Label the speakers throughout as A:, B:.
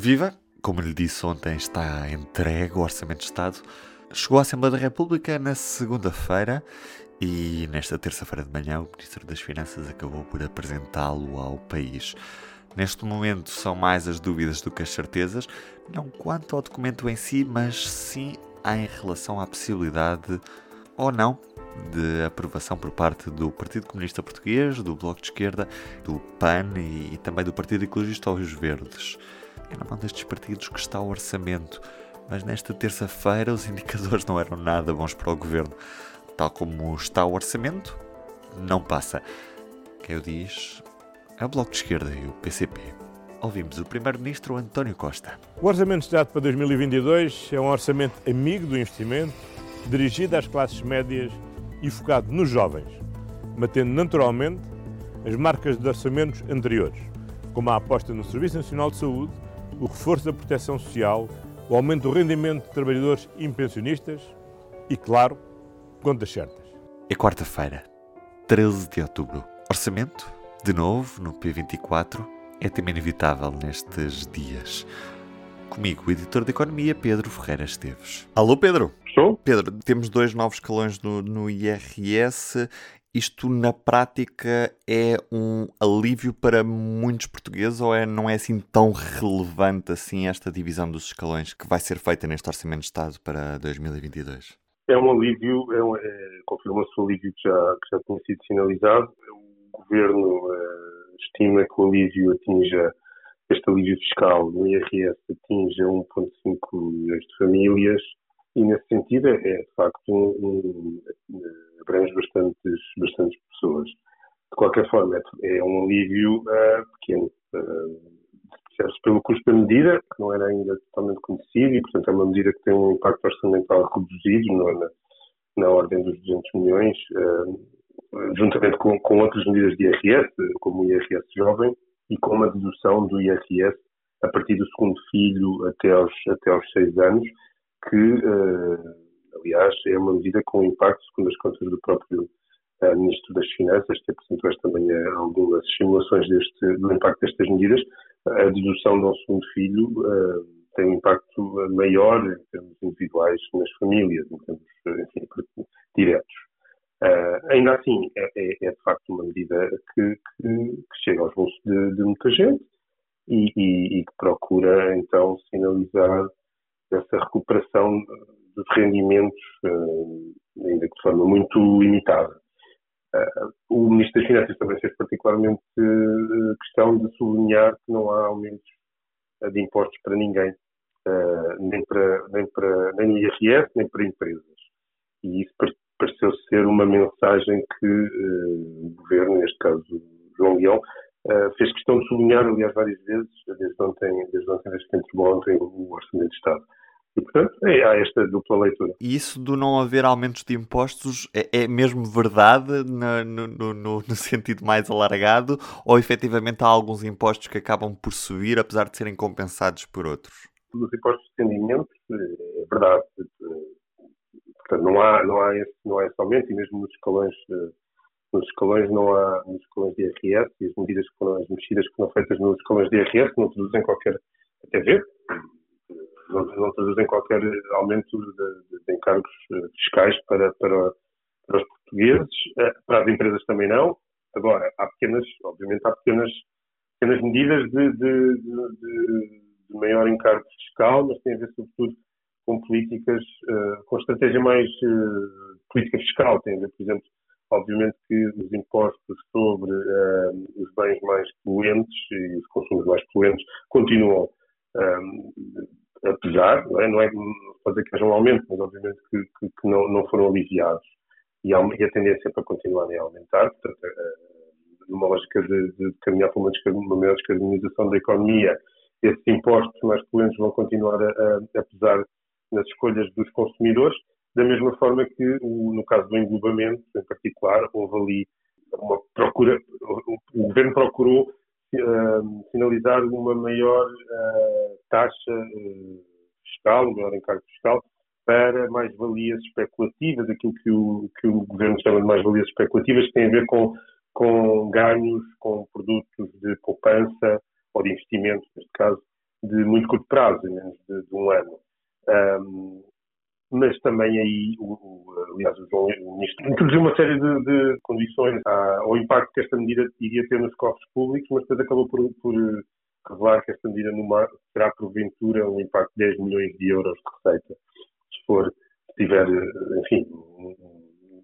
A: Viva! Como lhe disse ontem, está entregue o Orçamento de Estado. Chegou à Assembleia da República na segunda-feira e nesta terça-feira de manhã o Ministro das Finanças acabou por apresentá-lo ao país. Neste momento são mais as dúvidas do que as certezas, não quanto ao documento em si, mas sim em relação à possibilidade ou não de aprovação por parte do Partido Comunista Português, do Bloco de Esquerda, do PAN e, e também do Partido Ecologista aos Verdes. É na mão destes partidos que está o orçamento, mas nesta terça-feira os indicadores não eram nada bons para o governo. Tal como está o orçamento, não passa. Quem o diz é o Bloco de Esquerda e o PCP. Ouvimos o Primeiro-Ministro António Costa.
B: O Orçamento de Estado para 2022 é um orçamento amigo do investimento, dirigido às classes médias e focado nos jovens, mantendo naturalmente as marcas de orçamentos anteriores, como a aposta no Serviço Nacional de Saúde, o reforço da proteção social, o aumento do rendimento de trabalhadores e pensionistas e, claro, contas certas.
A: É quarta-feira, 13 de outubro. Orçamento, de novo, no P24, é tema inevitável nestes dias. Comigo, o editor de Economia, Pedro Ferreira Esteves. Alô, Pedro!
C: Estou?
A: Pedro, temos dois novos escalões no, no IRS. Isto, na prática, é um alívio para muitos portugueses ou é, não é assim tão relevante assim esta divisão dos escalões que vai ser feita neste Orçamento de Estado para 2022?
C: É um alívio, é um, é, confirma-se o alívio que já, que já tinha sido sinalizado. O Governo é, estima que o alívio atinja, este alívio fiscal no IRS atinja 1,5 milhões de famílias e nesse sentido é, é de facto um, um, abrange bastantes, bastantes pessoas. De qualquer forma, é, é um alívio uh, pequeno. Uh, Serve-se pelo custo da medida, que não era ainda totalmente conhecido, e, portanto, é uma medida que tem um impacto orçamental reduzido, na, na ordem dos 200 milhões, uh, juntamente com, com outras medidas de IRS, como o IRS jovem, e com uma dedução do IRS a partir do segundo filho até aos, até aos seis anos, que, uh, aliás, é uma medida com impacto, segundo as contas do próprio uh, Ministro das Finanças, que apresentou esta manhã algumas simulações deste, do impacto destas medidas. A dedução de um segundo filho uh, tem um impacto maior em termos individuais nas famílias, em termos enfim, diretos. ainda assim, é, é, é, de facto uma medida que, que, que chega aos bolsos de, de muita gente e, e, e que procura, então, sinalizar essa recuperação dos rendimentos, eh, ainda que de forma muito limitada. Eh, o Ministro das Finanças também fez particularmente eh, questão de sublinhar que não há aumentos de impostos para ninguém, nem, para, nem, para, nem no IRS, nem para empresas. E isso pareceu ser uma mensagem que o Governo, neste caso João Leão, fez questão de sublinhar, aliás, várias vezes, desde ontem, desde ontem, desde que entrou ontem o Orçamento de Estado. E, portanto, é, há esta dupla leitura.
A: E isso do não haver aumentos de impostos é, é mesmo verdade no, no, no, no, sentido mais alargado ou efetivamente há alguns impostos que acabam por subir apesar de serem compensados por outros?
C: Os impostos de rendimento, é verdade. Portanto, não há, não há, esse, não há esse aumento e mesmo nos escalões, nos escalões não há, nos escalões de IRS e as medidas que foram, as mexidas que foram feitas nos escalões de IRS não traduzem qualquer, até ver, não, não traduzem qualquer aumento de, de encargos eh, fiscais para, para, para, os portugueses, eh, para as empresas também não. Agora, há pequenas, obviamente, há pequenas, pequenas medidas de, de, maior encargo fiscal, mas tem a ver, sobretudo, com políticas, uh, com estratégia mais política fiscal. Tem a ver, por exemplo, obviamente que os impostos sobre uh, os bens mais poluentes e os consumos mais poluentes continuam apesar, não é? Não é dizer que haja um aumento, mas obviamente que, que, que não, não foram aliviados. E, há, e a tendência é para continuarem a aumentar, portanto, uh, numa lógica de, de caminhar para uma, uma maior descarbonização da economia, esses impostos mais poluentes vão continuar a, a, pesar nas escolhas dos consumidores, da mesma forma que, o, no caso do englobamento, em particular, houve ali uma procura, o governo procurou uh, sinalizar uma maior uh, taxa uh, fiscal, um maior encargo fiscal, para mais-valias especulativas, aquilo que o, que o governo chama de mais-valias especulativas, que tem a ver com, com ganhos, com produtos de poupança ou de investimento, neste caso, de muito curto prazo, menos de, de um ano. Um, mas também aí, o, o, aliás, o, Ministro introduziu uma série de, de condições ao impacto que esta medida iria ter nos cofres públicos, mas depois acabou por, por revelar que esta medida numa, terá porventura um impacto de 10 milhões de euros de receita, se for, se tiver, enfim,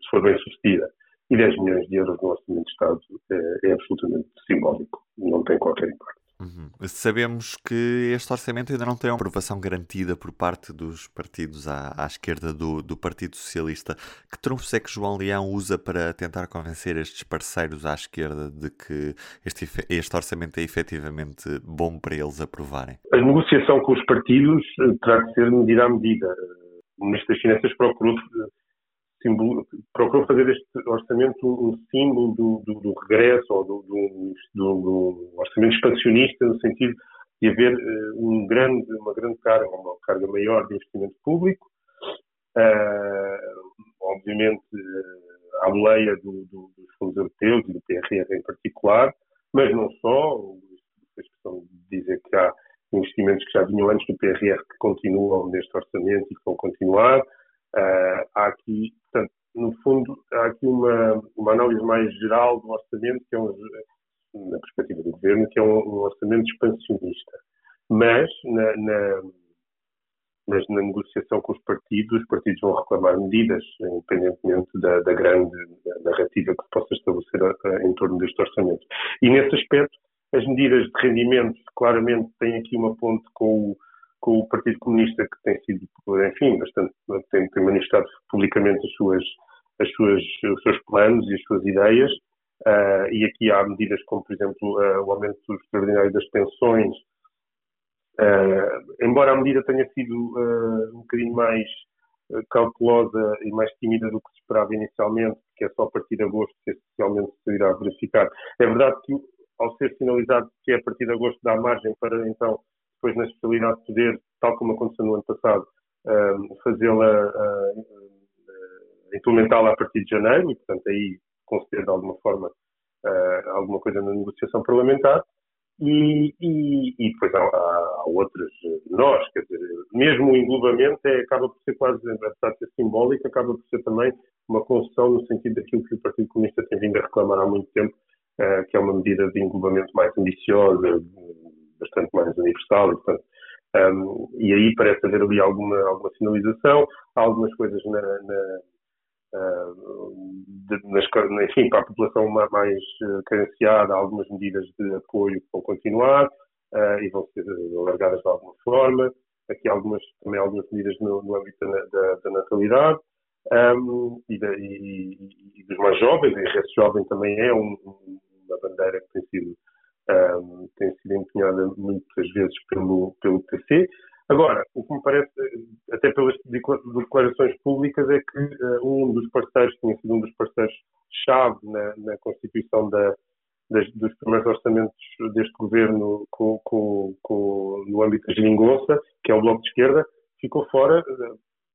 C: se for bem sucedida. E 10 milhões de euros no orçamento de Estado é, é absolutamente simbólico, não tem qualquer impacto.
A: Uhum. Sabemos que este orçamento ainda não tem uma aprovação garantida por parte dos partidos à, à esquerda do, do, Partido Socialista. Que trunfos é que João Leão usa para tentar convencer estes parceiros à esquerda de que este, este orçamento é efetivamente bom para eles aprovarem?
C: A negociação com os partidos eh, terá que ser medida a medida. O Ministro das Finanças procurou procurou fazer este orçamento um símbolo do, do, do regresso ou do, do, orçamento expansionista, no sentido de haver uh, um grande, uma grande carga, uma carga maior de investimento público, uh, obviamente uh, à boleia dos fundos europeus e do PRR em particular, mas não só, a questão de dizer que há investimentos que já vinham antes do PRR que continuam neste orçamento e que vão continuar, Uh, há aqui, portanto, no fundo, há aqui uma, uma análise mais geral do orçamento, que é um, na perspectiva do governo, que é um, um orçamento expansionista. Mas, na, na, mas na negociação com os partidos, os partidos vão reclamar medidas, independentemente da, da grande narrativa que se possa estabelecer a, em torno deste orçamento. E nesse aspecto, as medidas de rendimento claramente têm aqui uma ponte com o com o Partido Comunista, que tem sido, enfim, bastante, tem, tem manifestado publicamente as suas, as suas, os seus planos e as suas ideias. Uh, e aqui há medidas como, por exemplo, uh, o aumento extraordinário das pensões. Uh, embora a medida tenha sido um bocadinho mais cautelosa e mais tímida do que se esperava inicialmente, que é só a partir de agosto que essencialmente se irá verificar. É verdade que, ao ser sinalizado que é a partir de agosto, dá margem para então depois na especialidade poder, tal como aconteceu no ano passado, fazê-la, implementá-la a partir de janeiro e, portanto, aí conceder de alguma forma ah, alguma coisa na negociação parlamentar. E, e, e depois há, há, outras nós, quer dizer, mesmo o englobamento é, acaba por ser quase, apesar de ser simbólico, acaba por ser também uma concessão no sentido daquilo que o Partido Comunista tem vindo a reclamar há muito tempo, que é uma medida de englobamento mais ambiciosa, mais universal e, portanto, um, e aí parece haver ali alguma, alguma sinalização, há algumas coisas na, na, uh, de, nas, enfim, para a população mais uh, carenciada, algumas medidas de apoio que vão continuar uh, e vão ser alargadas de alguma forma. Aqui algumas, também algumas medidas no, no âmbito da, da, da natalidade. Um, e, da, e, e, dos mais jovens, a rede jovem também é um, uma bandeira que tem sido um, tem sido empenhada muitas vezes pelo, pelo PC. Agora, o que me parece, até pelas declarações públicas, é que uh, um dos parceiros, tinha sido um dos parceiros-chave na, na, constituição da, das, dos primeiros orçamentos deste governo com, com, com, no âmbito da geringonça, que é o Bloco de Esquerda, ficou fora.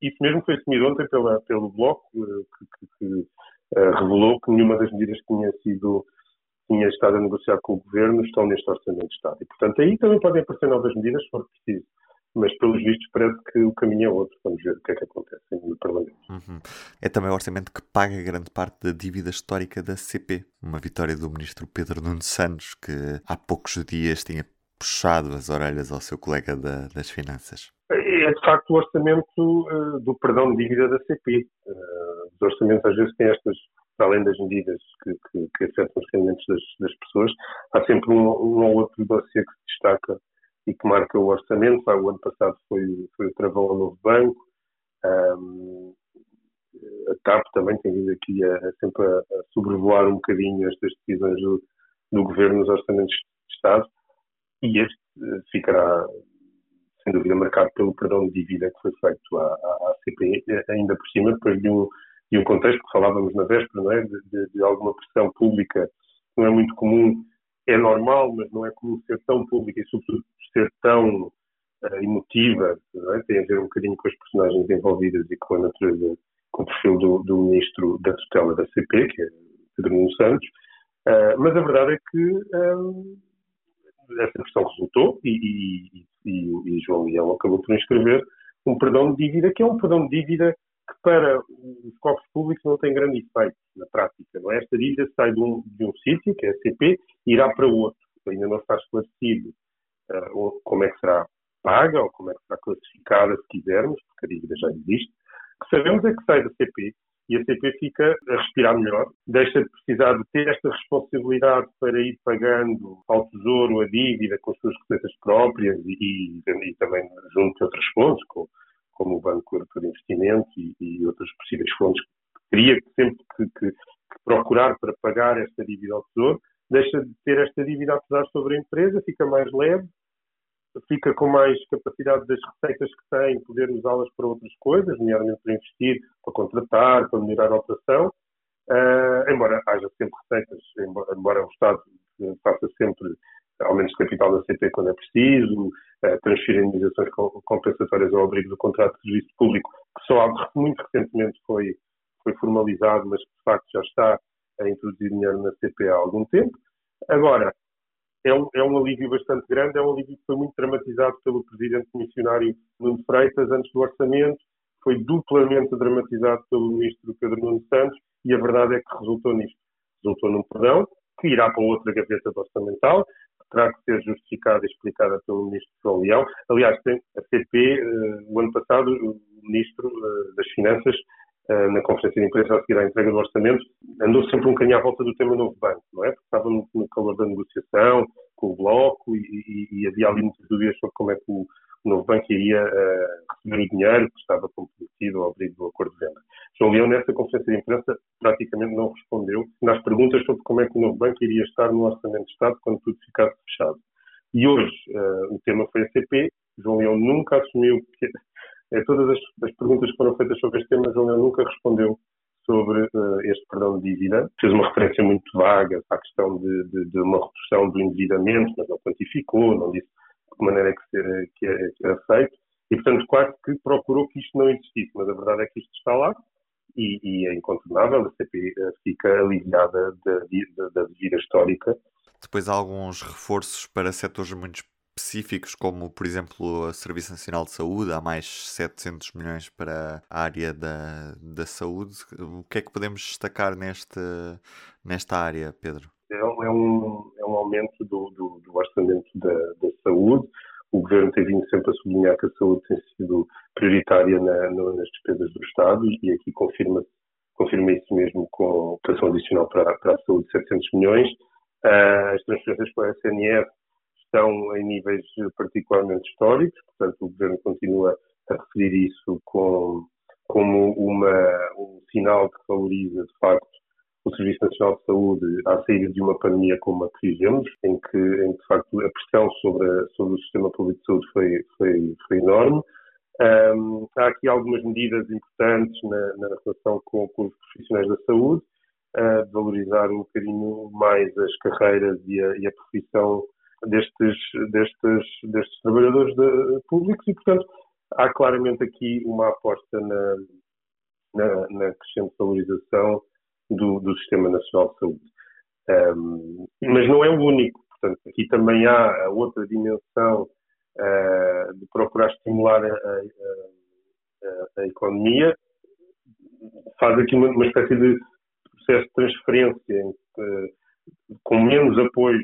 C: Isso mesmo foi assumido ontem pela, pelo Bloco, que, que, que uh, revelou que nenhuma das medidas que tinha sido tinha estado a negociar com o governo estão neste orçamento de Estado. E, portanto, aí também podem aparecer novas medidas, se for preciso. Mas, pelos vistos, parece que o caminho é outro. Vamos ver o que é que acontece no Parlamento.
A: Uhum. É também o orçamento que paga grande parte da dívida histórica da CP. Uma vitória do ministro Pedro Nuno Santos, que há poucos dias tinha puxado as orelhas ao seu colega da, das finanças.
C: É, de facto, o orçamento uh, do perdão de dívida da CP. Uh, eh, os orçamentos, às vezes, têm estas para além das medidas que, que, que os rendimentos das, das, pessoas, há sempre um, um ou outro dossiê que se destaca e que marca o orçamento. O ano passado foi, foi o travão ao novo banco. Um, a TAP também tem vindo aqui a, a sempre a, a, sobrevoar um bocadinho estas decisões do, do governo nos orçamentos de Estado e este eh, ficará sem dúvida marcado pelo perdão de dívida que foi feito à, à, CPI, ainda por cima depois de um, e um contexto que falávamos na véspera, não é? De, de, de, alguma pressão pública não é muito comum, é normal, mas não é comum ser tão pública e, sobretudo, ser tão uh, emotiva, é? tem a ver um bocadinho com as personagens envolvidas e com a natureza, com o perfil do, do ministro da tutela da CP, que é Pedro Nuno Santos, uh, mas a verdade é que um, essa questão resultou e, e, e, e João Leão acabou por inscrever um perdão de dívida, que é um perdão de dívida que para os cofres públicos não tem grande efeito na prática. Não é? Esta dívida sai de um, de um sítio, que é a CP, e irá para outro. Ainda não está esclarecido uh, como é que será paga ou como é que será classificada, se quisermos, porque a dívida já existe. O que sabemos é que sai da CP e a CP fica a respirar melhor, deixa de precisar de ter esta responsabilidade para ir pagando ao Tesouro a dívida com as suas receitas próprias e, e, e também junto de outras fontes, como o Banco Europeu de Investimento e, e outras possíveis fontes teria sempre que, que, que, procurar para pagar esta dívida ao Tesouro, deixa de ter esta dívida a pesar sobre a empresa, fica mais leve, fica com mais capacidade das receitas que tem, poder usá-las para outras coisas, nomeadamente para investir, para contratar, para melhorar a operação, uh, embora haja sempre receitas, embora, embora, o Estado faça sempre aumentos de capital da CP quando é preciso, transferir indenizações compensatórias ao abrigo do contrato de serviço público, que só muito recentemente foi, foi formalizado, mas que de facto já está a introduzir dinheiro na CP há algum tempo. Agora, é um, é um alívio bastante grande, é um alívio que foi muito dramatizado pelo presidente missionário Nuno Freitas antes do orçamento, foi duplamente dramatizado pelo ministro Pedro Nuno Santos e a verdade é que resultou nisto. Resultou num perdão que irá para outra gaveta orçamental, terá que ser justificada e explicada pelo ministro João Leão. Aliás, a CP, eh, o ano passado, o ministro eh, das Finanças eh, na conferência de imprensa a seguir à entrega do orçamento, andou sempre um bocadinho à volta do tema novo banco, não é? Porque estava no, calor da negociação com o Bloco e, e, e, havia ali muitas dúvidas sobre como é que o, o novo banco iria uh, receber o dinheiro que estava comprometido ao abrigo do acordo de venda. João Leão, nessa conferência de imprensa, praticamente não respondeu nas perguntas sobre como é que o novo banco iria estar no orçamento de Estado quando tudo ficasse fechado. E hoje uh, o tema foi a CP. João Leão nunca assumiu que é, todas as, as, perguntas que foram feitas sobre este tema, João Leão nunca respondeu sobre uh, este perdão de dívida. Fez uma referência muito vaga à questão de, de, de, uma redução do endividamento, mas não quantificou, não disse que maneira é que, ser, que, é, que era feito. E, portanto, quase que procurou que isto não existisse. Mas a verdade é que isto está lá e, e é incontornável. A CP fica aliviada da, da, da histórica.
A: Depois há alguns reforços para setores muito específicos, como por exemplo o Serviço Nacional de Saúde, há mais 700 milhões para a área da, da saúde. O que é que podemos destacar neste, nesta área, Pedro?
C: É, é um, é um aumento do, do, do orçamento da, da, saúde. O governo tem vindo sempre a sublinhar que a saúde tem sido prioritária na, no, nas despesas do Estado e aqui confirma, confirma isso mesmo com a dotação adicional para, para a saúde de 700 milhões. Uh, as transferências para a SNS estão em níveis particularmente históricos, portanto o Governo continua a referir isso com, como uma, um sinal que valoriza, de facto, o Serviço Nacional de Saúde à saída de uma pandemia como a que vivemos, em que, em de facto, a pressão sobre, a, sobre o sistema público de saúde foi, foi, foi enorme. Um, há aqui algumas medidas importantes na, na relação com, com, os profissionais da saúde, de valorizar um bocadinho mais as carreiras e a, e a profissão destes, destes, destes trabalhadores de, públicos e, portanto, há claramente aqui uma aposta na, na, na crescente valorização do, do, Sistema Nacional de Saúde. Um, mas não é o único, portanto, aqui também há outra dimensão uh, de procurar estimular a, a, a, economia, faz aqui uma, uma espécie de processo de transferência uh, com menos apoio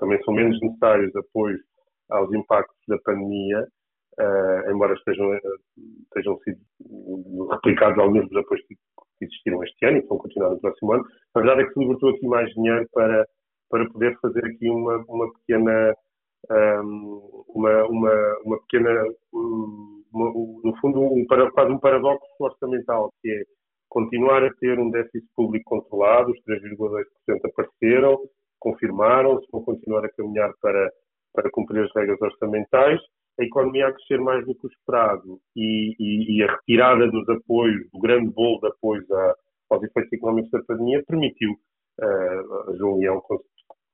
C: também são menos necessários apoios aos impactos da pandemia, uh, embora estejam, estejam sido replicados alguns dos apoios que existiram este ano e que vão continuar no próximo ano. A verdade é que se libertou aqui mais dinheiro para, para poder fazer aqui uma, uma pequena um, uma, uma, uma pequena uma, no fundo um, quase um paradoxo orçamental que é continuar a ter um déficit público controlado, os 3,2% apareceram, confirmaram-se, vão continuar a caminhar para, para cumprir as regras orçamentais. A economia a crescer mais do que o esperado e, e, e a retirada dos apoios, do grande bolo de apoios a, aos efeitos económicos da pandemia, permitiu uh, a João Leão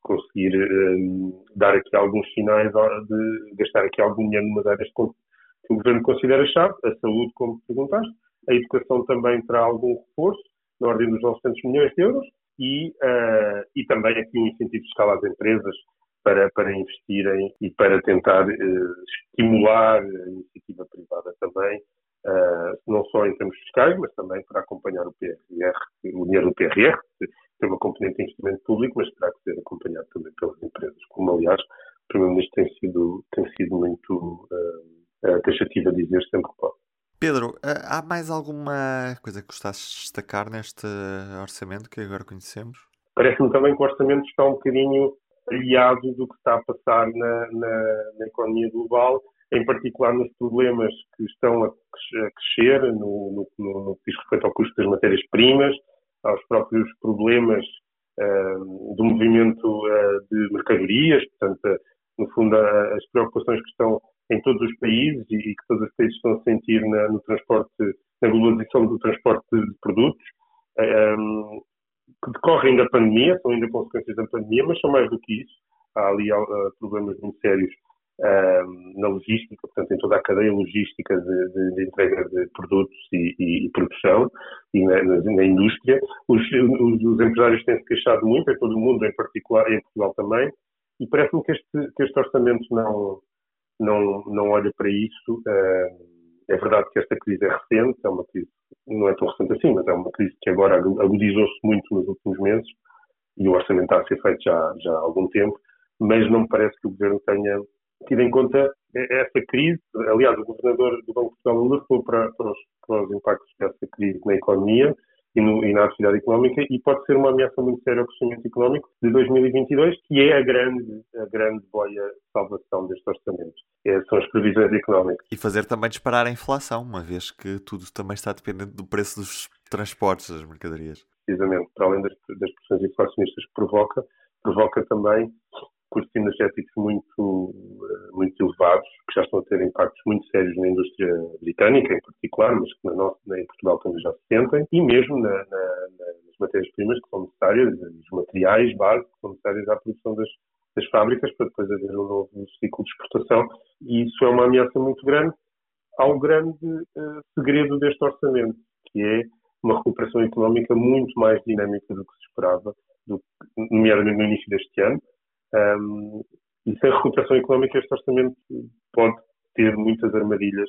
C: conseguir uh, dar aqui alguns sinais de gastar aqui algum dinheiro numa áreas que o governo considera chave, a saúde, como perguntaste, a educação também terá algum reforço, na ordem dos 900 milhões de euros, e, uh, e também aqui um incentivo fiscal às empresas para, para investirem e para tentar uh, estimular a iniciativa privada também, uh, não só em termos fiscais, mas também para acompanhar o PRR, o dinheiro do PRR, que tem uma componente de investimento público, mas terá que ser acompanhado também pelas empresas, como aliás o Primeiro-Ministro tem sido, tem sido muito uh, taxativo a dizer sempre que pode.
A: Pedro, há mais alguma coisa que gostasses de destacar neste orçamento que agora conhecemos?
C: Parece-me também que o orçamento está um bocadinho aliado do que está a passar na, na, na economia global, em particular nos problemas que estão a crescer no, no, no, no que diz respeito ao custo das matérias-primas, aos próprios problemas uh, do movimento uh, de mercadorias, portanto, no fundo, as preocupações que estão em todos os países e, e que todos os países estão a sentir na, no transporte, na globalização do transporte de produtos, um, que decorrem da pandemia, são ainda consequências da pandemia, mas são mais do que isso. Há ali uh, problemas muito sérios uh, na logística, portanto, em toda a cadeia logística de, de, de entrega de produtos e, e, e produção e na, na, na indústria. Os, os, os, empresários têm se queixado muito, em todo o mundo, em particular, em Portugal também, e parece-me que este, que este orçamento não, não, não olha para isso. Uh, é verdade que esta crise é recente, é uma crise, não é tão recente assim, mas é uma crise que agora agudizou-se muito nos últimos meses e o orçamento está a ser feito já, já há algum tempo, mas não me parece que o governo tenha tido em conta essa crise. Aliás, o governador do Banco de Portugal alertou para, para, os, para os impactos dessa crise na economia e, no, e, na atividade económica e pode ser uma ameaça muito séria ao crescimento económico de 2022, que é a grande, a grande boia de salvação deste orçamento. É, são as previsões económicas.
A: E fazer também disparar a inflação, uma vez que tudo também está dependente do preço dos transportes das mercadorias.
C: Precisamente, para além das, das pressões inflacionistas que provoca, provoca também custos energéticos muito, eh, muito elevados, que já estão a ter impactos muito sérios na indústria britânica, em particular, mas que na nossa, em Portugal também já se sentem, e mesmo na, na, nas matérias-primas que são necessárias, os materiais básicos que são necessários à produção das, das fábricas, para depois haver um novo ciclo de exportação, e isso é uma ameaça muito grande ao grande uh, segredo deste orçamento, que é uma recuperação económica muito mais dinâmica do que se esperava, do, nomeadamente no início deste ano, um, e sem recuperação económica, este orçamento pode ter muitas armadilhas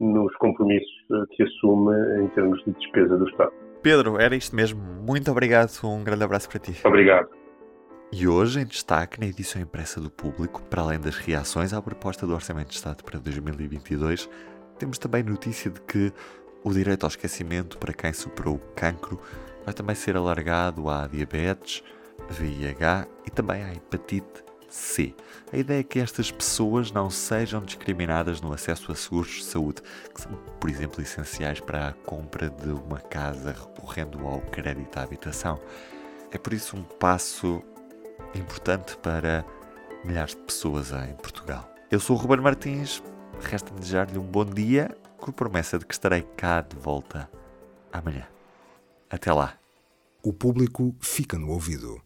C: nos compromissos eh, que assume em termos de despesa do Estado.
A: Pedro, era isto mesmo. Muito obrigado. Um grande abraço para ti.
C: Obrigado.
A: E hoje, em destaque na edição impressa do Público, para além das reações à proposta do Orçamento de Estado para 2022, temos também notícia de que o direito ao esquecimento para quem superou o cancro vai também ser alargado à diabetes, VIH e também à hepatite C. A ideia é que estas pessoas não sejam discriminadas no acesso a seguros de saúde, que são, por exemplo, essenciais para a compra de uma casa recorrendo ao crédito à habitação. É por isso um passo importante para milhares de pessoas em Portugal. Eu sou o Ruben Martins, resta-me desejar-lhe um bom dia, com a promessa de que estarei cá de volta amanhã. Até lá.
D: O público fica no ouvido.